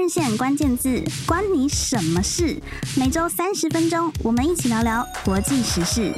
热线关键字，关你什么事？每周三十分钟，我们一起聊聊国际时事。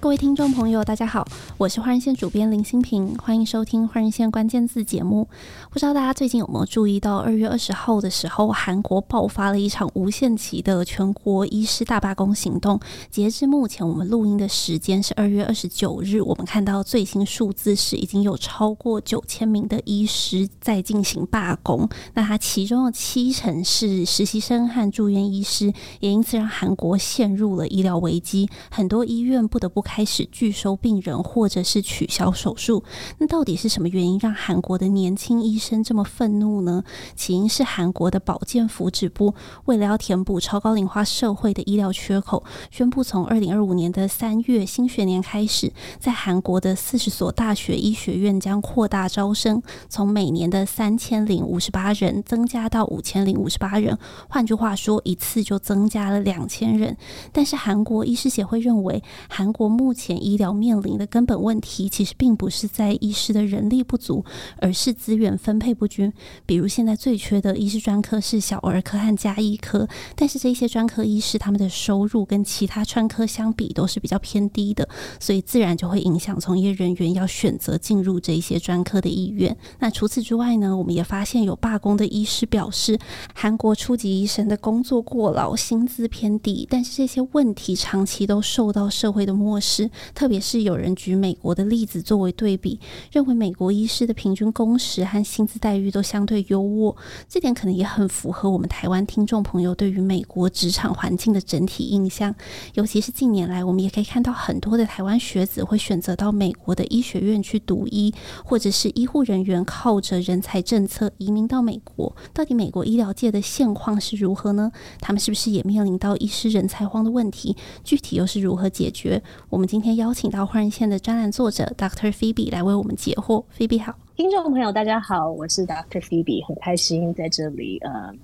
各位听众朋友，大家好，我是华人线主编林心平，欢迎收听华人线关键字节目。不知道大家最近有没有注意到，二月二十号的时候，韩国爆发了一场无限期的全国医师大罢工行动。截至目前，我们录音的时间是二月二十九日，我们看到最新数字是已经有超过九千名的医师在进行罢工。那它其中的七成是实习生和住院医师，也因此让韩国陷入了医疗危机，很多医院不得不开始拒收病人，或或者是取消手术。那到底是什么原因让韩国的年轻医生这么愤怒呢？起因是韩国的保健福祉部为了要填补超高龄化社会的医疗缺口，宣布从二零二五年的三月新学年开始，在韩国的四十所大学医学院将扩大招生，从每年的三千零五十八人增加到五千零五十八人。换句话说，一次就增加了两千人。但是韩国医师协会认为，韩国目前医疗面临的根本问题，其实并不是在医师的人力不足，而是资源分配不均。比如现在最缺的医师专科是小儿科和加医科，但是这些专科医师他们的收入跟其他专科相比都是比较偏低的，所以自然就会影响从业人员要选择进入这些专科的意愿。那除此之外呢，我们也发现有罢工的医师表示，韩国初级医生的工作过劳，薪资偏低，但是这些问题长期都受到社会的漠视。特别是有人举美美国的例子作为对比，认为美国医师的平均工时和薪资待遇都相对优渥，这点可能也很符合我们台湾听众朋友对于美国职场环境的整体印象。尤其是近年来，我们也可以看到很多的台湾学子会选择到美国的医学院去读医，或者是医护人员靠着人才政策移民到美国。到底美国医疗界的现况是如何呢？他们是不是也面临到医师人才荒的问题？具体又是如何解决？我们今天。邀请到华人线的专栏作者 Dr. Phoebe 来为我们解惑。Phoebe 好，听众朋友大家好，我是 Dr. Phoebe，很开心在这里呃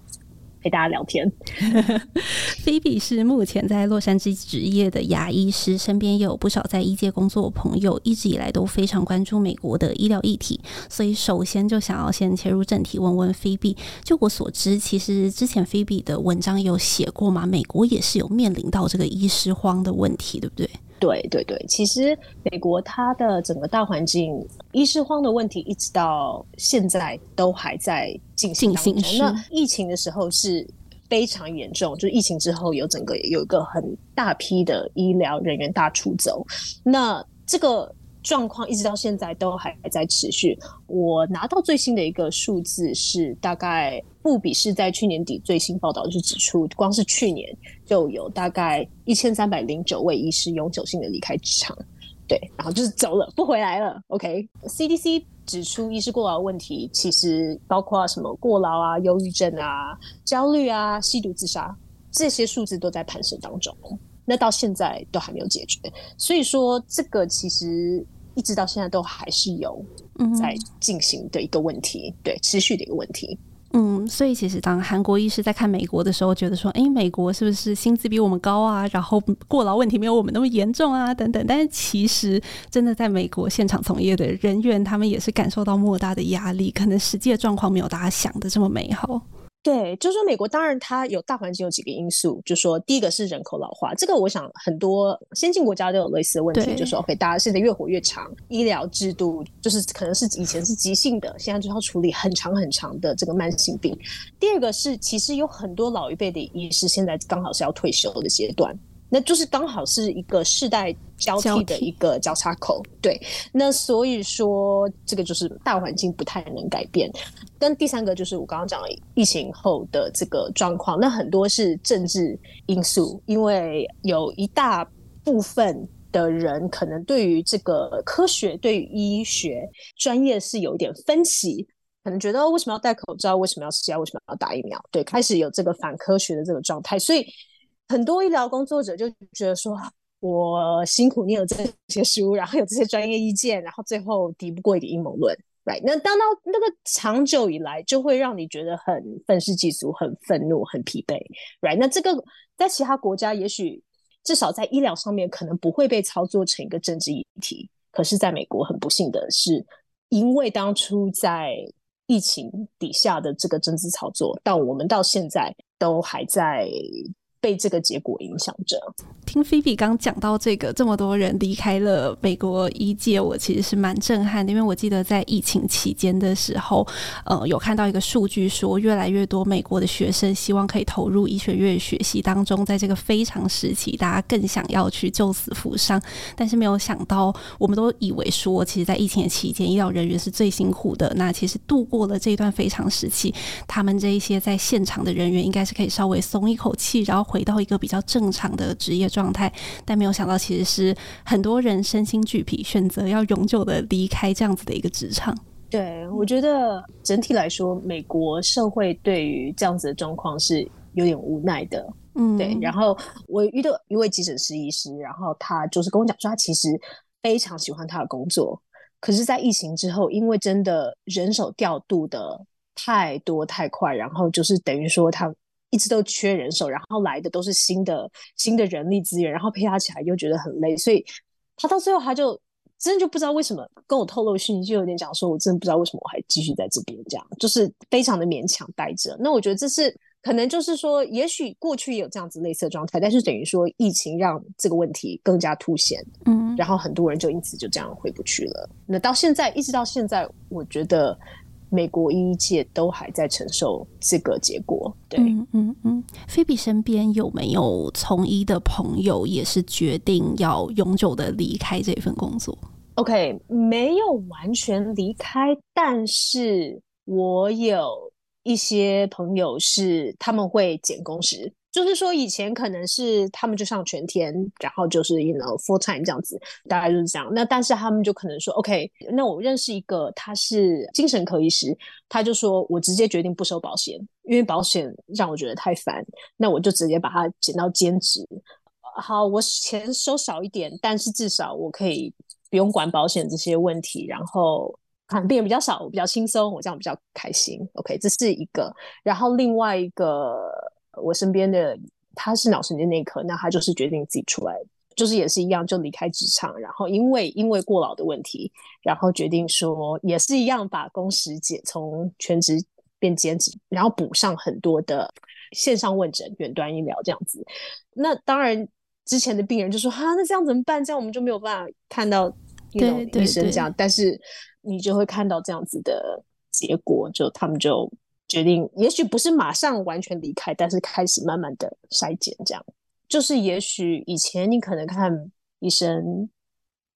陪大家聊天。Phoebe 是目前在洛杉矶职业的牙医师，身边也有不少在医界工作的朋友，一直以来都非常关注美国的医疗议题。所以首先就想要先切入正题，问问 Phoebe。就我所知，其实之前 Phoebe 的文章有写过嘛，美国也是有面临到这个医师荒的问题，对不对？对对对，其实美国它的整个大环境，医师荒的问题一直到现在都还在进行当中。那疫情的时候是非常严重，就是疫情之后有整个有一个很大批的医疗人员大出走，那这个。状况一直到现在都还在持续。我拿到最新的一个数字是，大概富比是在去年底最新报道就指出，光是去年就有大概一千三百零九位医师永久性的离开职场，对，然后就是走了，不回来了。OK，CDC、okay? 指出医师过劳问题，其实包括什么过劳啊、忧郁症啊、焦虑啊、吸毒自杀这些数字都在攀升当中。那到现在都还没有解决，所以说这个其实。一直到现在都还是有在进行的一个问题，嗯、对，持续的一个问题。嗯，所以其实当韩国医师在看美国的时候，觉得说，哎，美国是不是薪资比我们高啊？然后过劳问题没有我们那么严重啊？等等。但是其实真的在美国现场从业的人员，他们也是感受到莫大的压力，可能实际的状况没有大家想的这么美好。对，就是说美国当然它有大环境有几个因素，就是说第一个是人口老化，这个我想很多先进国家都有类似的问题，就是说 OK，大家现在越活越长，医疗制度就是可能是以前是急性的，现在就要处理很长很长的这个慢性病。第二个是其实有很多老一辈的医师现在刚好是要退休的阶段。那就是刚好是一个世代交替的一个交叉口，对。那所以说，这个就是大环境不太能改变。跟第三个就是我刚刚讲的疫情后的这个状况，那很多是政治因素，因为有一大部分的人可能对于这个科学、对于医学专业是有一点分歧，可能觉得为什么要戴口罩，为什么要吃药，为什么要打疫苗，对，开始有这个反科学的这个状态，所以。很多医疗工作者就觉得说，我辛苦念了这些书，然后有这些专业意见，然后最后敌不过一个阴谋论，right？那当到那个长久以来，就会让你觉得很愤世嫉俗、很愤怒、很疲惫，right？那这个在其他国家，也许至少在医疗上面，可能不会被操作成一个政治议题，可是在美国，很不幸的是，因为当初在疫情底下的这个政治操作，到我们到现在都还在被这个结果影响着。听菲比刚讲到这个，这么多人离开了美国医界，我其实是蛮震撼的。因为我记得在疫情期间的时候，呃，有看到一个数据说，越来越多美国的学生希望可以投入医学院学习当中。在这个非常时期，大家更想要去救死扶伤，但是没有想到，我们都以为说，其实，在疫情期间，医疗人员是最辛苦的。那其实度过了这段非常时期，他们这一些在现场的人员，应该是可以稍微松一口气，然后。回到一个比较正常的职业状态，但没有想到，其实是很多人身心俱疲，选择要永久的离开这样子的一个职场。对，我觉得整体来说，美国社会对于这样子的状况是有点无奈的。嗯，对。然后我遇到一位急诊室医师，然后他就是跟我讲说，他其实非常喜欢他的工作，可是，在疫情之后，因为真的人手调度的太多太快，然后就是等于说他。一直都缺人手，然后来的都是新的新的人力资源，然后配合起来又觉得很累，所以他到最后他就真的就不知道为什么跟我透露讯息，就有点讲说，我真的不知道为什么我还继续在这边，这样就是非常的勉强待着。那我觉得这是可能就是说，也许过去也有这样子类似的状态，但是等于说疫情让这个问题更加凸显，嗯，然后很多人就因此就这样回不去了。那到现在一直到现在，我觉得。美国医界都还在承受这个结果，对，嗯嗯嗯。菲比身边有没有从医的朋友也是决定要永久的离开这份工作？OK，没有完全离开，但是我有一些朋友是他们会减工时。就是说，以前可能是他们就上全天，然后就是 you know full time 这样子，大概就是这样。那但是他们就可能说，OK，那我认识一个他是精神科医师，他就说我直接决定不收保险，因为保险让我觉得太烦，那我就直接把它减到兼职。好，我钱收少一点，但是至少我可以不用管保险这些问题，然后看病人比较少，我比较轻松，我这样比较开心。OK，这是一个。然后另外一个。我身边的他是脑神经内科，那他就是决定自己出来，就是也是一样，就离开职场，然后因为因为过劳的问题，然后决定说也是一样把工时减从全职变兼职，然后补上很多的线上问诊、远端医疗这样子。那当然之前的病人就说哈，那这样怎么办？这样我们就没有办法看到医生这样，但是你就会看到这样子的结果，就他们就。决定，也许不是马上完全离开，但是开始慢慢的筛减，这样。就是也许以前你可能看医生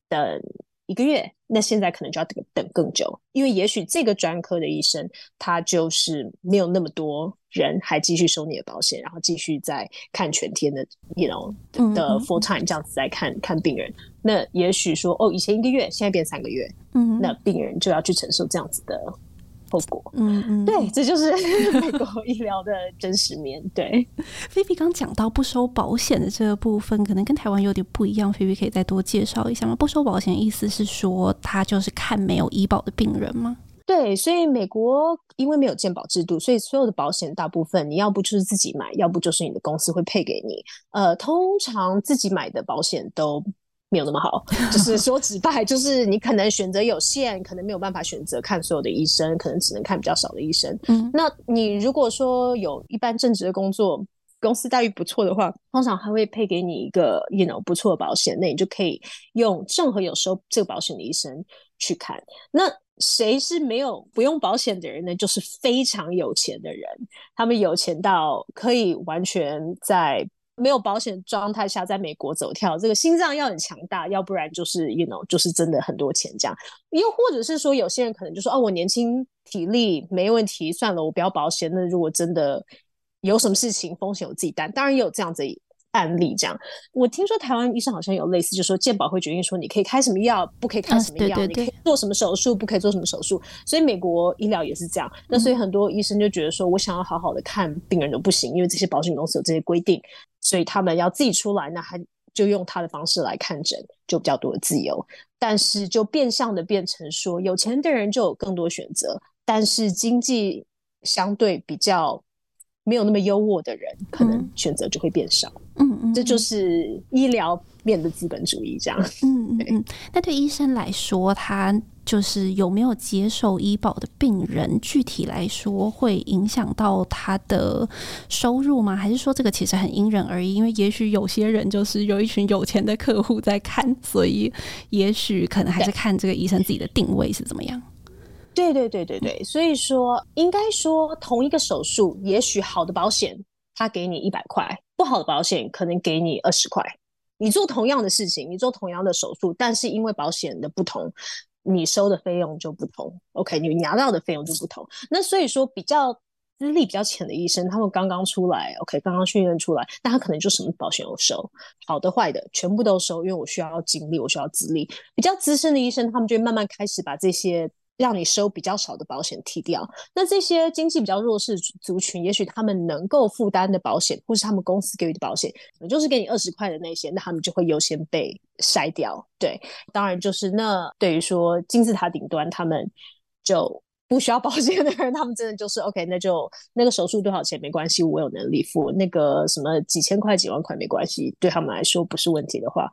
等一个月，那现在可能就要等等更久，因为也许这个专科的医生他就是没有那么多人还继续收你的保险，然后继续在看全天的，you know 的 full time 这样子在看看病人，那也许说哦，以前一个月，现在变三个月，嗯，那病人就要去承受这样子的。后果，嗯嗯，对，这就是 美国医疗的真实面对。菲比刚讲到不收保险的这个部分，可能跟台湾有点不一样。菲比可以再多介绍一下吗？不收保险意思是说，他就是看没有医保的病人吗？对，所以美国因为没有健保制度，所以所有的保险大部分你要不就是自己买，要不就是你的公司会配给你。呃，通常自己买的保险都。没有那么好，就是说直白，就是你可能选择有限，可能没有办法选择看所有的医生，可能只能看比较少的医生。嗯，那你如果说有一般正职的工作，公司待遇不错的话，通常还会配给你一个 you know 不错的保险，那你就可以用任何有收这个保险的医生去看。那谁是没有不用保险的人呢？就是非常有钱的人，他们有钱到可以完全在。没有保险状态下，在美国走跳，这个心脏要很强大，要不然就是 you know，就是真的很多钱这样。又或者是说，有些人可能就说，哦，我年轻体力没问题，算了，我不要保险。那如果真的有什么事情，风险我自己担。当然也有这样子案例，这样。我听说台湾医生好像有类似，就是说健保会决定说，你可以开什么药，不可以开什么药，啊、对对对，你可以做什么手术，不可以做什么手术。所以美国医疗也是这样。那所以很多医生就觉得说，我想要好好的看病人都不行，因为这些保险公司有这些规定。所以他们要自己出来，那还就用他的方式来看诊，就比较多的自由。但是就变相的变成说，有钱的人就有更多选择，但是经济相对比较没有那么优渥的人，可能选择就会变少。嗯嗯，这就是医疗面的资本主义这样。嗯嗯 嗯。那对医生来说，他就是有没有接受医保的病人，具体来说会影响到他的收入吗？还是说这个其实很因人而异？因为也许有些人就是有一群有钱的客户在看，所以也许可能还是看这个医生自己的定位是怎么样。对对对对对，所以说应该说同一个手术，也许好的保险他给你一百块，不好的保险可能给你二十块。你做同样的事情，你做同样的手术，但是因为保险的不同。你收的费用就不同，OK，你拿到的费用就不同。那所以说，比较资历比较浅的医生，他们刚刚出来，OK，刚刚训练出来，那他可能就什么保险都收，好的坏的全部都收，因为我需要精力，我需要资历。比较资深的医生，他们就会慢慢开始把这些。让你收比较少的保险剔掉，那这些经济比较弱势族群，也许他们能够负担的保险，或是他们公司给予的保险，可能就是给你二十块的那些，那他们就会优先被筛掉。对，当然就是那对于说金字塔顶端，他们就不需要保险的人，他们真的就是 OK，那就那个手术多少钱没关系，我有能力付，那个什么几千块几万块没关系，对他们来说不是问题的话。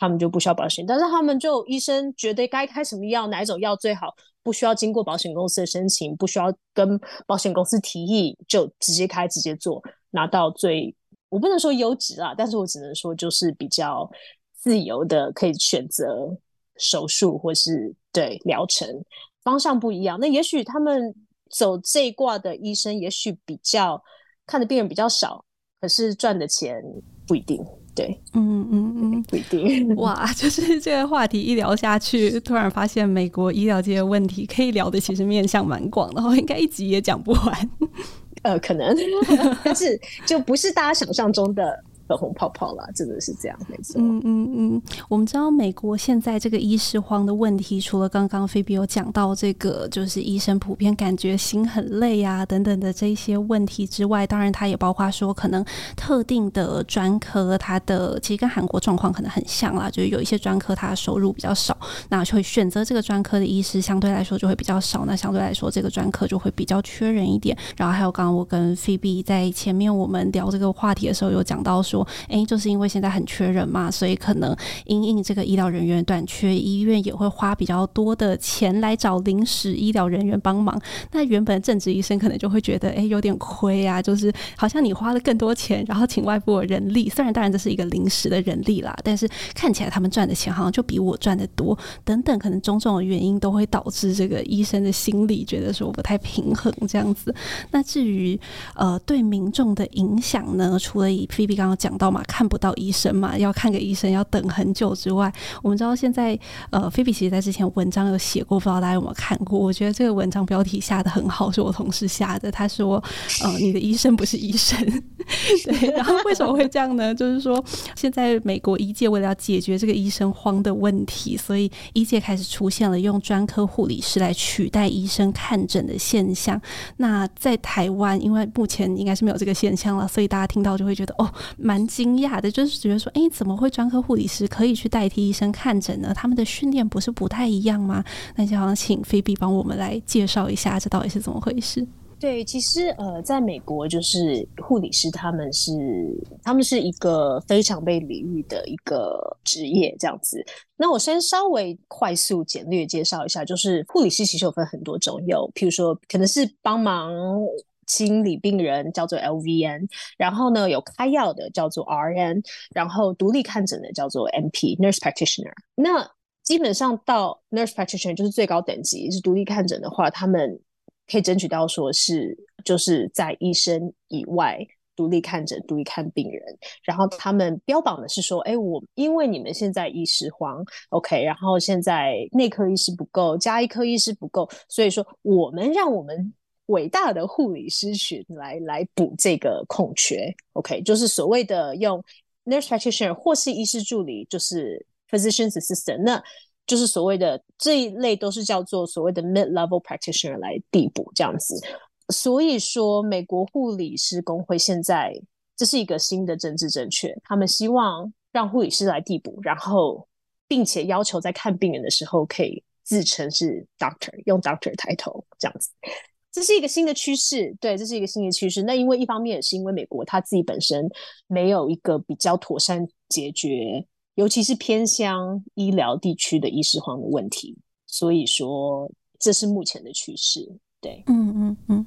他们就不需要保险，但是他们就医生觉得该开什么药，哪一种药最好，不需要经过保险公司的申请，不需要跟保险公司提议，就直接开直接做，拿到最，我不能说优质啊，但是我只能说就是比较自由的，可以选择手术或是对疗程方向不一样。那也许他们走这一挂的医生，也许比较看的病人比较少，可是赚的钱不一定。对，嗯嗯嗯，不一定。哇，就是这个话题一聊下去，突然发现美国医疗界的问题可以聊的其实面向蛮广的，然后应该一集也讲不完。呃，可能，但是就不是大家想象中的。粉红泡泡啦，真的是这样，没错。嗯嗯嗯，我们知道美国现在这个医师荒的问题，除了刚刚菲比有讲到这个，就是医生普遍感觉心很累啊等等的这些问题之外，当然它也包括说，可能特定的专科，它的其实跟韩国状况可能很像啦，就是有一些专科它收入比较少，那就会选择这个专科的医师相对来说就会比较少，那相对来说这个专科就会比较缺人一点。然后还有刚刚我跟菲比在前面我们聊这个话题的时候有讲到说。哎，就是因为现在很缺人嘛，所以可能因应这个医疗人员短缺，医院也会花比较多的钱来找临时医疗人员帮忙。那原本正职医生可能就会觉得，哎，有点亏啊，就是好像你花了更多钱，然后请外部人力，虽然当然这是一个临时的人力啦，但是看起来他们赚的钱好像就比我赚的多，等等，可能种种的原因都会导致这个医生的心理觉得说不太平衡这样子。那至于呃对民众的影响呢，除了以菲比刚刚讲。讲到嘛，看不到医生嘛，要看个医生要等很久之外，我们知道现在呃，菲比其实在之前文章有写过，不知道大家有没有看过？我觉得这个文章标题下的很好，是我同事下的。他说：“呃，你的医生不是医生。”对，然后为什么会这样呢？就是说，现在美国医界为了要解决这个医生荒的问题，所以医界开始出现了用专科护理师来取代医生看诊的现象。那在台湾，因为目前应该是没有这个现象了，所以大家听到就会觉得哦，蛮。蛮惊讶的，就是觉得说，哎，怎么会专科护理师可以去代替医生看诊呢？他们的训练不是不太一样吗？那就想请菲比帮我们来介绍一下，这到底是怎么回事？对，其实呃，在美国，就是护理师他们是他们是一个非常被礼遇的一个职业，这样子。那我先稍微快速简略介绍一下，就是护理师其实有分很多种，有譬如说可能是帮忙。心理病人叫做 LVN，然后呢，有开药的叫做 RN，然后独立看诊的叫做 NP（Nurse Practitioner）。那基本上到 Nurse Practitioner 就是最高等级，是独立看诊的话，他们可以争取到说是就是在医生以外独立看诊、独立看病人。然后他们标榜的是说，哎，我因为你们现在医师荒，OK，然后现在内科医师不够，加医科医师不够，所以说我们让我们。伟大的护理师群来来补这个空缺，OK，就是所谓的用 nurse practitioner 或是医师助理，就是 physician's assistant，那就是所谓的这一类都是叫做所谓的 mid level practitioner 来递补这样子。所以说，美国护理师工会现在这是一个新的政治正确，他们希望让护理师来递补，然后并且要求在看病人的时候可以自称是 doctor，用 doctor 抬头这样子。这是一个新的趋势，对，这是一个新的趋势。那因为一方面也是因为美国它自己本身没有一个比较妥善解决，尤其是偏乡医疗地区的医师荒的问题。所以说这是目前的趋势。对，嗯嗯嗯。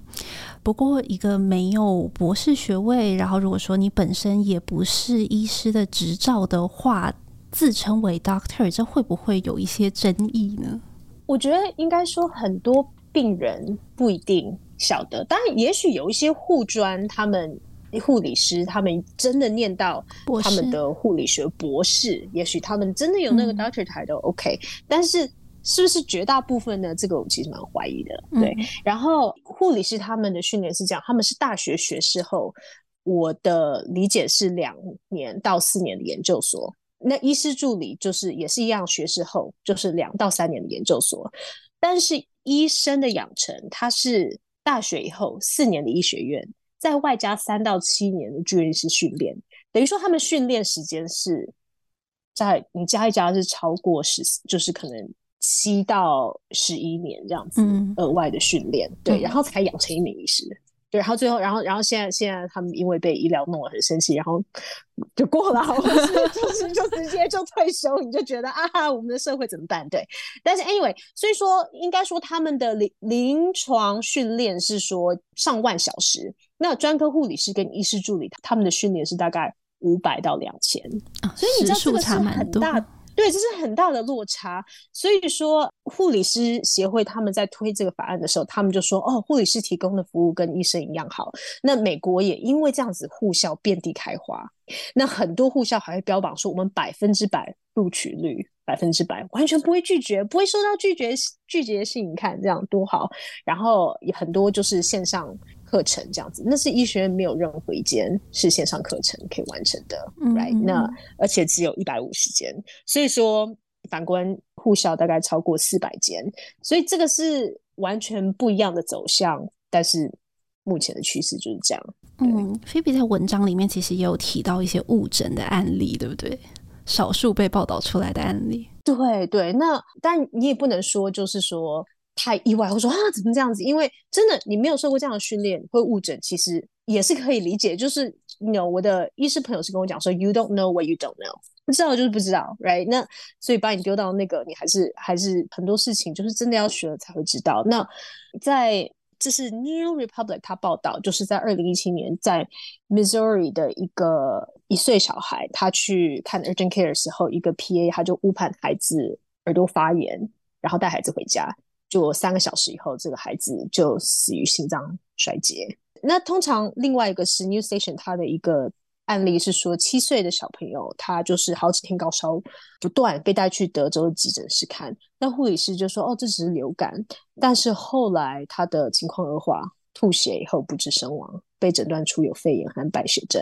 不过一个没有博士学位，然后如果说你本身也不是医师的执照的话，自称为 doctor，这会不会有一些争议呢？我觉得应该说很多病人不一定晓得，当然也许有一些护专，他们护理师他们真的念到他们的护理学博士，也许他们真的有那个 doctor title OK，嗯，但是是不是绝大部分呢？这个我其实蛮怀疑的。对，嗯，然后护理师他们的训练是这样，他们是大学学士后，我的理解是两年到四年的研究所。那医师助理就是也是一样，学士后就是两到三年的研究所，但是医生的养成，他是大学以后四年的医学院，在外加三到七年的住院医师训练，等于说他们训练时间是在你加一加是超过十，就是可能七到十一年这样子额外的训练，嗯、对，然后才养成一名医师。对，然后最后，然后，然后现在，现在他们因为被医疗弄得很生气，然后就过了，或是就是就直接就退休，你就觉得啊，我们的社会怎么办？对，但是 anyway，所以说应该说他们的临临床训练是说上万小时，那专科护理师跟医师助理他们的训练是大概五百到两千，所以你知道这个是很大。对，这是很大的落差。所以说，护理师协会他们在推这个法案的时候，他们就说：“哦，护理师提供的服务跟医生一样好。”那美国也因为这样子，护校遍地开花。那很多护校还会标榜说：“我们百分之百录取率，百分之百完全不会拒绝，不会收到拒绝拒绝信。”你看这样多好。然后也很多就是线上。课程这样子，那是医学院没有任何一间是线上课程可以完成的，right？那而且只有一百五十间，所以说反观护校大概超过四百间，所以这个是完全不一样的走向。但是目前的趋势就是这样。嗯，菲比在文章里面其实也有提到一些误诊的案例，对不对？少数被报道出来的案例。对对，那但你也不能说就是说。太意外，我说啊，怎么这样子？因为真的，你没有受过这样的训练，会误诊，其实也是可以理解。就是那我的医师朋友是跟我讲说，you don't know what you don't know，不知道就是不知道，right？那所以把你丢到那个，你还是还是很多事情，就是真的要学了才会知道。那在这是 New Republic 他报道，就是在二零一七年，在 Missouri 的一个一岁小孩，他去看 urgent care 的时候，一个 PA 他就误判孩子耳朵发炎，然后带孩子回家。就三个小时以后，这个孩子就死于心脏衰竭。那通常另外一个是 New Station，他的一个案例是说，七岁的小朋友他就是好几天高烧不断，被带去德州的急诊室看，那护理师就说：“哦，这只是流感。”但是后来他的情况恶化，吐血以后不治身亡。被诊断出有肺炎和败血症。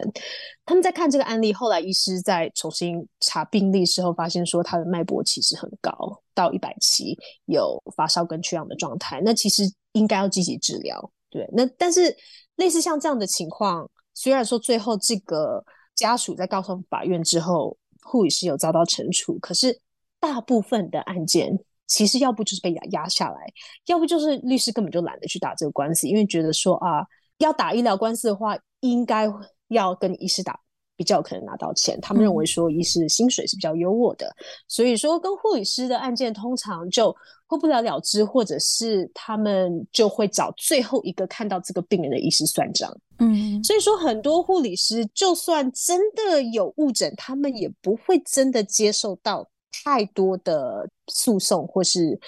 他们在看这个案例，后来医师在重新查病历时候，发现说他的脉搏其实很高，到一百七，有发烧跟缺氧的状态。那其实应该要积极治疗。对，那但是类似像这样的情况，虽然说最后这个家属在告上法院之后，护理师有遭到惩处，可是大部分的案件其实要不就是被压压下来，要不就是律师根本就懒得去打这个官司，因为觉得说啊。要打医疗官司的话，应该要跟医师打，比较可能拿到钱。他们认为说医师薪水是比较优渥的，嗯、所以说跟护理师的案件通常就会不了了之，或者是他们就会找最后一个看到这个病人的医师算账。嗯，所以说很多护理师就算真的有误诊，他们也不会真的接受到太多的诉讼或是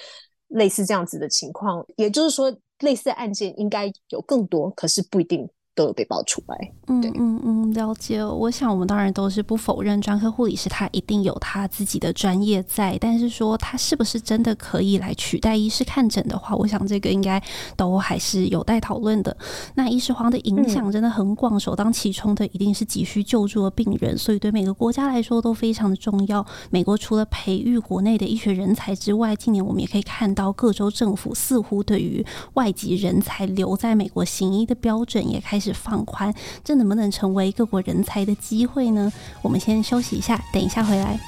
类似这样子的情况。也就是说。类似案件应该有更多，可是不一定。都有被爆出来，嗯嗯嗯，了解。我想我们当然都是不否认专科护理师他一定有他自己的专业在，但是说他是不是真的可以来取代医师看诊的话，我想这个应该都还是有待讨论的。那医师荒的影响真的很广，首当其冲的一定是急需救助的病人，所以对每个国家来说都非常的重要。美国除了培育国内的医学人才之外，近年我们也可以看到各州政府似乎对于外籍人才留在美国行医的标准也开始。是放宽，这能不能成为各国人才的机会呢？我们先休息一下，等一下回来。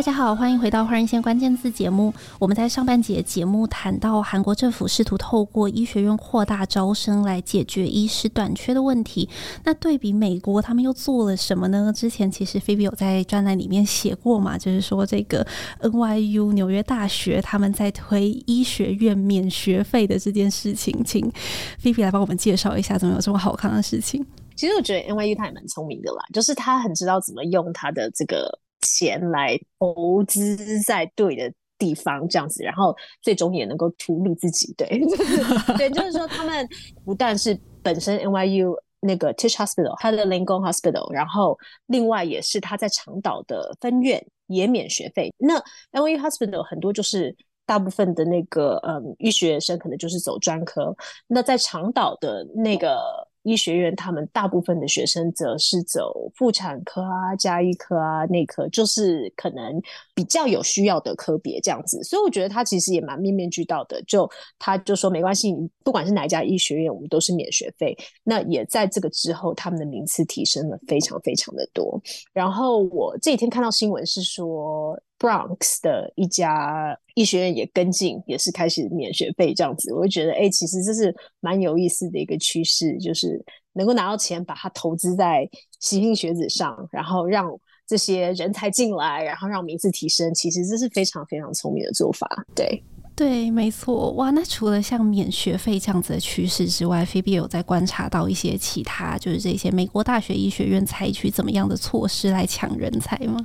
大大家好，欢迎回到《换人线关键字》节目。我们在上半节节目谈到，韩国政府试图透过医学院扩大招生来解决医师短缺的问题。那对比美国，他们又做了什么呢？之前其实菲比有在专栏里面写过嘛，就是说这个 NYU 纽约大学他们在推医学院免学费的这件事情，请菲比来帮我们介绍一下，怎么有这么好看的事情？其实我觉得 NYU 他也蛮聪明的啦，就是他很知道怎么用他的这个。钱来投资在对的地方，这样子，然后最终也能够图利自己。对，对，就是说，他们不但是本身 NYU 那个 Tisch Hospital，他的 Lingong Hospital，然后另外也是他在长岛的分院也免学费。那 NYU Hospital 很多就是大部分的那个嗯医学生可能就是走专科，那在长岛的那个。医学院他们大部分的学生则是走妇产科啊、家医科啊、内科，就是可能比较有需要的科别这样子。所以我觉得他其实也蛮面面俱到的。就他就说没关系，不管是哪一家医学院，我们都是免学费。那也在这个之后，他们的名次提升了非常非常的多。然后我这几天看到新闻是说。Bronx 的一家医学院也跟进，也是开始免学费这样子，我就觉得，哎、其实这是蛮有意思的一个趋势，就是能够拿到钱，把它投资在莘莘学子上，然后让这些人才进来，然后让名次提升，其实这是非常非常聪明的做法。对，对，没错。哇，那除了像免学费这样子的趋势之外，菲比有在观察到一些其他，就是这些美国大学医学院采取怎么样的措施来抢人才吗？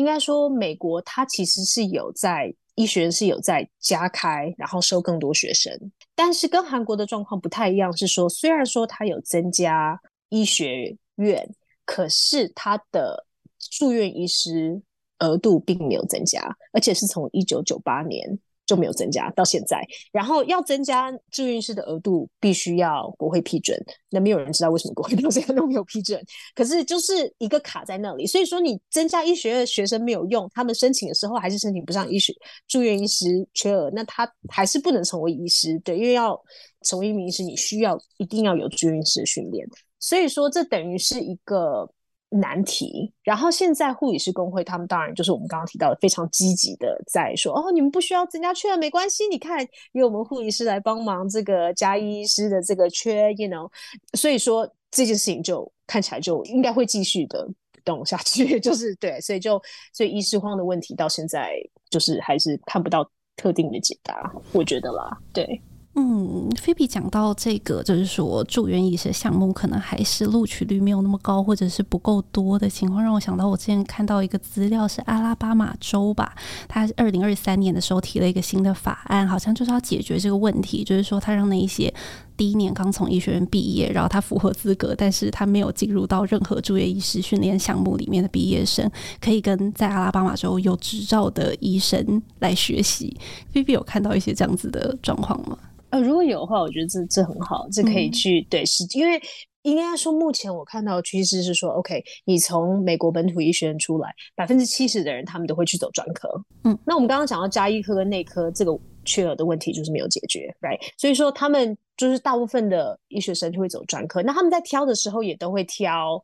应该说，美国它其实是有在医学院是有在加开，然后收更多学生。但是跟韩国的状况不太一样，是说虽然说它有增加医学院，可是它的住院医师额度并没有增加，而且是从一九九八年。就没有增加到现在，然后要增加住院师的额度，必须要国会批准。那没有人知道为什么国会到现在都没有批准，可是就是一个卡在那里。所以说，你增加医学院学生没有用，他们申请的时候还是申请不上医学住院医师缺额，那他还是不能成为医师。对，因为要成为一名医师，你需要一定要有住院师的训练。所以说，这等于是一个。难题。然后现在护理师工会他们当然就是我们刚刚提到的非常积极的在说哦，你们不需要增加缺没关系，你看由我们护理师来帮忙这个加医师的这个缺，you know，所以说这件事情就看起来就应该会继续的动下去，就是对，所以就所以医师荒的问题到现在就是还是看不到特定的解答，我觉得啦，对。嗯，菲比讲到这个，就是说住院医学项目可能还是录取率没有那么高，或者是不够多的情况，让我想到我之前看到一个资料是阿拉巴马州吧，他二零二三年的时候提了一个新的法案，好像就是要解决这个问题，就是说他让那一些第一年刚从医学院毕业，然后他符合资格，但是他没有进入到任何住院医师训练项目里面的毕业生，可以跟在阿拉巴马州有执照的医生来学习。B B 有看到一些这样子的状况吗？呃，如果有的话，我觉得这这很好，这可以去、嗯、对，是因为应该说，目前我看到的趋势是说，OK，你从美国本土医学院出来，百分之七十的人他们都会去走专科。嗯，那我们刚刚讲到加医科跟内科这个缺额的问题，就是没有解决，right？所以说他们就是大部分的医学生就会走专科，那他们在挑的时候也都会挑。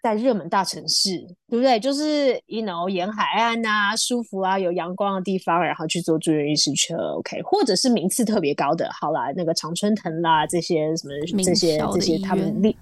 在热门大城市，对不对？就是 you know 沿海岸啊，舒服啊，有阳光的地方，然后去做住院医师车，OK，或者是名次特别高的，好啦，那个常春藤啦，这些什么这些这些他们隶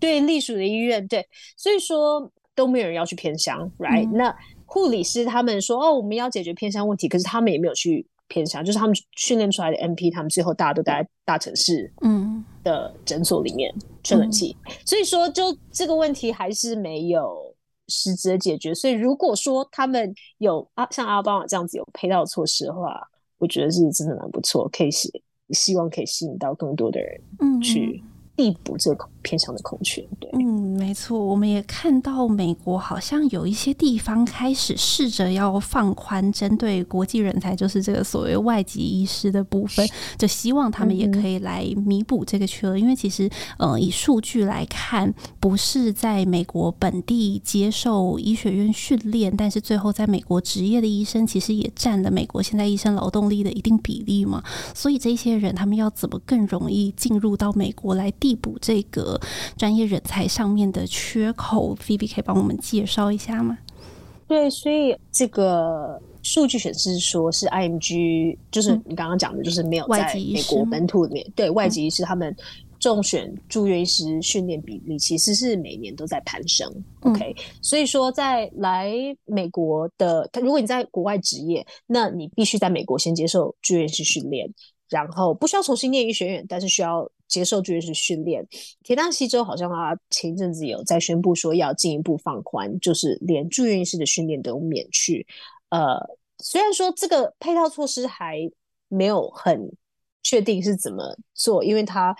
对隶属的医院，对，所以说都没有人要去偏乡，right？、嗯、那护理师他们说哦，我们要解决偏乡问题，可是他们也没有去。偏向就是他们训练出来的 MP，他们最后大家都待在大城市嗯的诊所里面吹冷气，嗯、所以说就这个问题还是没有实质的解决。所以如果说他们有啊像阿拉巴马这样子有配套措施的话，我觉得是真的蛮不错，可以希希望可以吸引到更多的人去。递补这个偏向的空缺，对，嗯，没错，我们也看到美国好像有一些地方开始试着要放宽针对国际人才，就是这个所谓外籍医师的部分，就希望他们也可以来弥补这个缺额。因为其实，呃，以数据来看，不是在美国本地接受医学院训练，但是最后在美国职业的医生，其实也占了美国现在医生劳动力的一定比例嘛。所以这些人他们要怎么更容易进入到美国来？递补这个专业人才上面的缺口，Phoebe 可以帮我们介绍一下吗？对，所以这个数据显示说是 IMG，就是你刚刚讲的，就是没有在美国本土里面，嗯、对外籍医师他们。中选住院医师训练比例其实是每年都在攀升。嗯、OK，所以说在来美国的，如果你在国外职业，那你必须在美国先接受住院医师训练，然后不需要重新念医学院，但是需要接受住院式训练。田纳西州好像啊，前一阵子有在宣布说要进一步放宽，就是连住院医师的训练都免去。呃，虽然说这个配套措施还没有很确定是怎么做，因为他。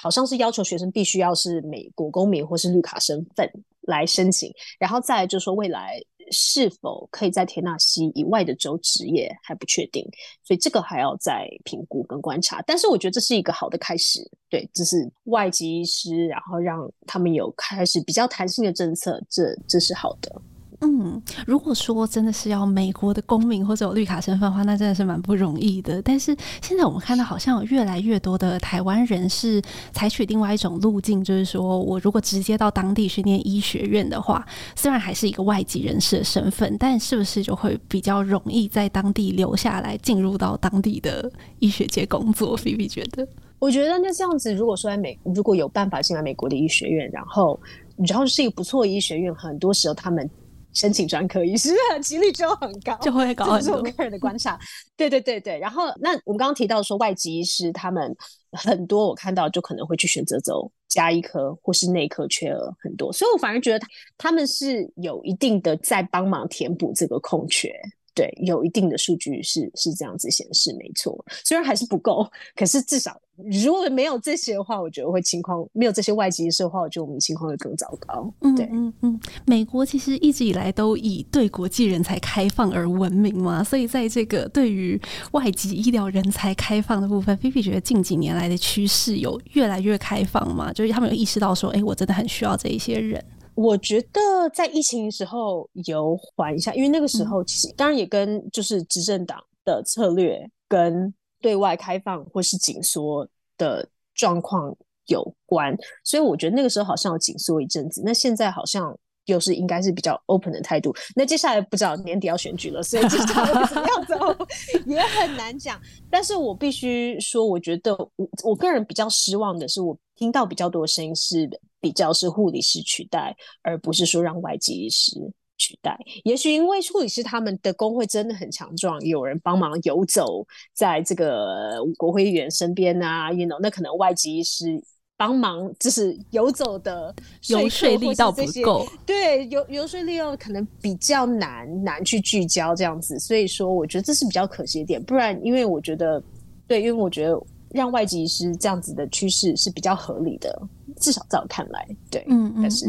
好像是要求学生必须要是美国公民或是绿卡身份来申请，然后再来就是说未来是否可以在田纳西以外的州职业还不确定，所以这个还要再评估跟观察。但是我觉得这是一个好的开始，对，这是外籍医师，然后让他们有开始比较弹性的政策，这这是好的。嗯，如果说真的是要美国的公民或者有绿卡身份的话，那真的是蛮不容易的。但是现在我们看到，好像有越来越多的台湾人是采取另外一种路径，就是说我如果直接到当地去念医学院的话，虽然还是一个外籍人士的身份，但是不是就会比较容易在当地留下来，进入到当地的医学界工作？菲菲觉得，我觉得那这样子，如果说在美如果有办法进来美国的医学院，然后然后是一个不错的医学院，很多时候他们。申请专科医师几率就很高，就会高很多。这是我个人的观察。对对对对，然后那我们刚刚提到说外籍医师，他们很多我看到就可能会去选择走加医科或是内科，缺额很多，所以我反而觉得他们是有一定的在帮忙填补这个空缺。对，有一定的数据是是这样子显示，没错。虽然还是不够，可是至少如果没有这些的话，我觉得会情况没有这些外籍医师的话，我觉得我们情况会更糟糕。对，嗯嗯嗯。美国其实一直以来都以对国际人才开放而闻名嘛，所以在这个对于外籍医疗人才开放的部分，菲菲觉得近几年来的趋势有越来越开放嘛，就是他们有意识到说，哎，我真的很需要这一些人。我觉得在疫情的时候有缓一下，因为那个时候其实当然也跟就是执政党的策略跟对外开放或是紧缩的状况有关，所以我觉得那个时候好像有紧缩一阵子。那现在好像又是应该是比较 open 的态度。那接下来不知道年底要选举了，所以接下来怎么样走 也很难讲。但是我必须说，我觉得我我个人比较失望的是，我听到比较多的声音是。比较是护理师取代，而不是说让外籍医师取代。也许因为护理师他们的工会真的很强壮，有人帮忙游走在这个国会议员身边啊，you know，那可能外籍医师帮忙就是游走的游说力道不够，对，游游说力道可能比较难难去聚焦这样子。所以说，我觉得这是比较可惜的点。不然，因为我觉得，对，因为我觉得。让外籍医师这样子的趋势是比较合理的，至少在我看来，对，嗯，但是。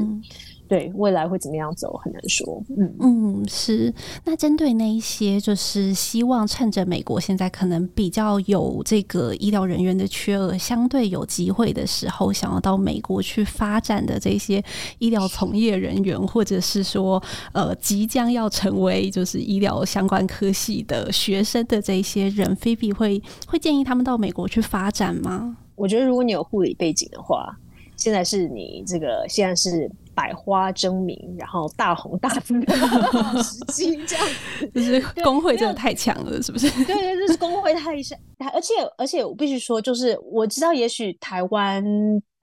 嗯对未来会怎么样走很难说，嗯嗯是。那针对那一些就是希望趁着美国现在可能比较有这个医疗人员的缺额，相对有机会的时候，想要到美国去发展的这些医疗从业人员，或者是说呃即将要成为就是医疗相关科系的学生的这些人，菲比会会建议他们到美国去发展吗？我觉得如果你有护理背景的话，现在是你这个现在是。百花争鸣，然后大红大紫的 时机，这样就是工会真的太强了，是不是？对对，就是工会太强，而且而且我必须说，就是我知道，也许台湾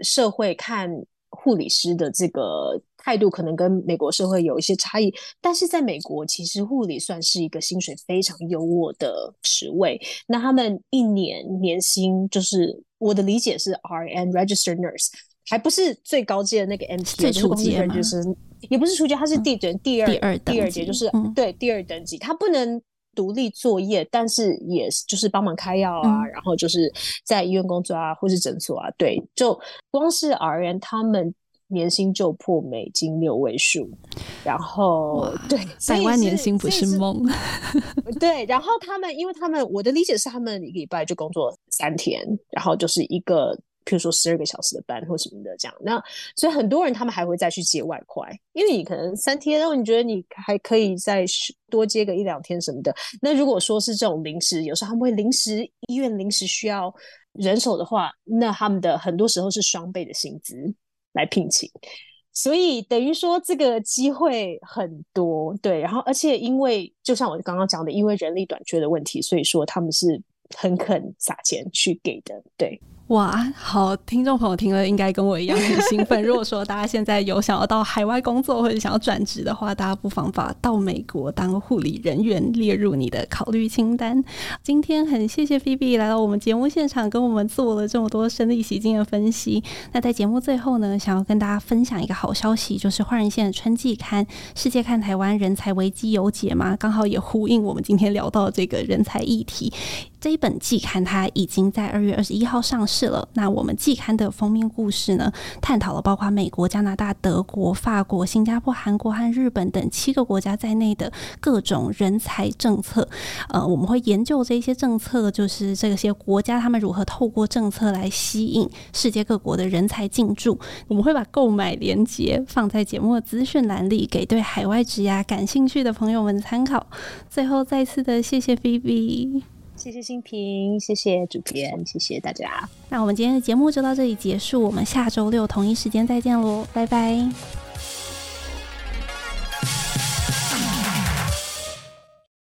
社会看护理师的这个态度，可能跟美国社会有一些差异，但是在美国，其实护理算是一个薪水非常优渥的职位。那他们一年年薪，就是我的理解是 RN Registered Nurse。还不是最高阶的那个 MT，最初阶就是也不是初级，它是第等、嗯、第二第二第二阶，就是、嗯、对第二等级，它不能独立作业，但是也就是帮忙开药啊、嗯，然后就是在医院工作啊，或是诊所啊，对，就光是 RN 他们年薪就破美金六位数，然后对百万年薪不是梦，对，然后他们因为他们我的理解是他们一个礼拜就工作三天，然后就是一个。譬如说十二个小时的班或什么的这样，那所以很多人他们还会再去接外快，因为你可能三天，然后你觉得你还可以再多接个一两天什么的。那如果说是这种临时，有时候他们会临时医院临时需要人手的话，那他们的很多时候是双倍的薪资来聘请。所以等于说这个机会很多，对，然后而且因为就像我刚刚讲的，因为人力短缺的问题，所以说他们是很肯撒钱去给的，对。哇，好！听众朋友听了应该跟我一样很兴奋。如果说大家现在有想要到海外工作或者想要转职的话，大家不妨把到美国当护理人员列入你的考虑清单。今天很谢谢菲比来到我们节目现场，跟我们做了这么多身历其境的分析。那在节目最后呢，想要跟大家分享一个好消息，就是换人线春季刊《世界看台湾人才危机有解吗》，刚好也呼应我们今天聊到这个人才议题。这一本季刊它已经在二月二十一号上市了。那我们季刊的封面故事呢，探讨了包括美国、加拿大、德国、法国、新加坡、韩国和日本等七个国家在内的各种人才政策。呃，我们会研究这些政策，就是这些国家他们如何透过政策来吸引世界各国的人才进驻。我们会把购买链接放在节目的资讯栏里，给对海外职涯感兴趣的朋友们参考。最后，再次的谢谢菲比。谢谢新平，谢谢主编，谢谢大家。那我们今天的节目就到这里结束，我们下周六同一时间再见喽，拜拜。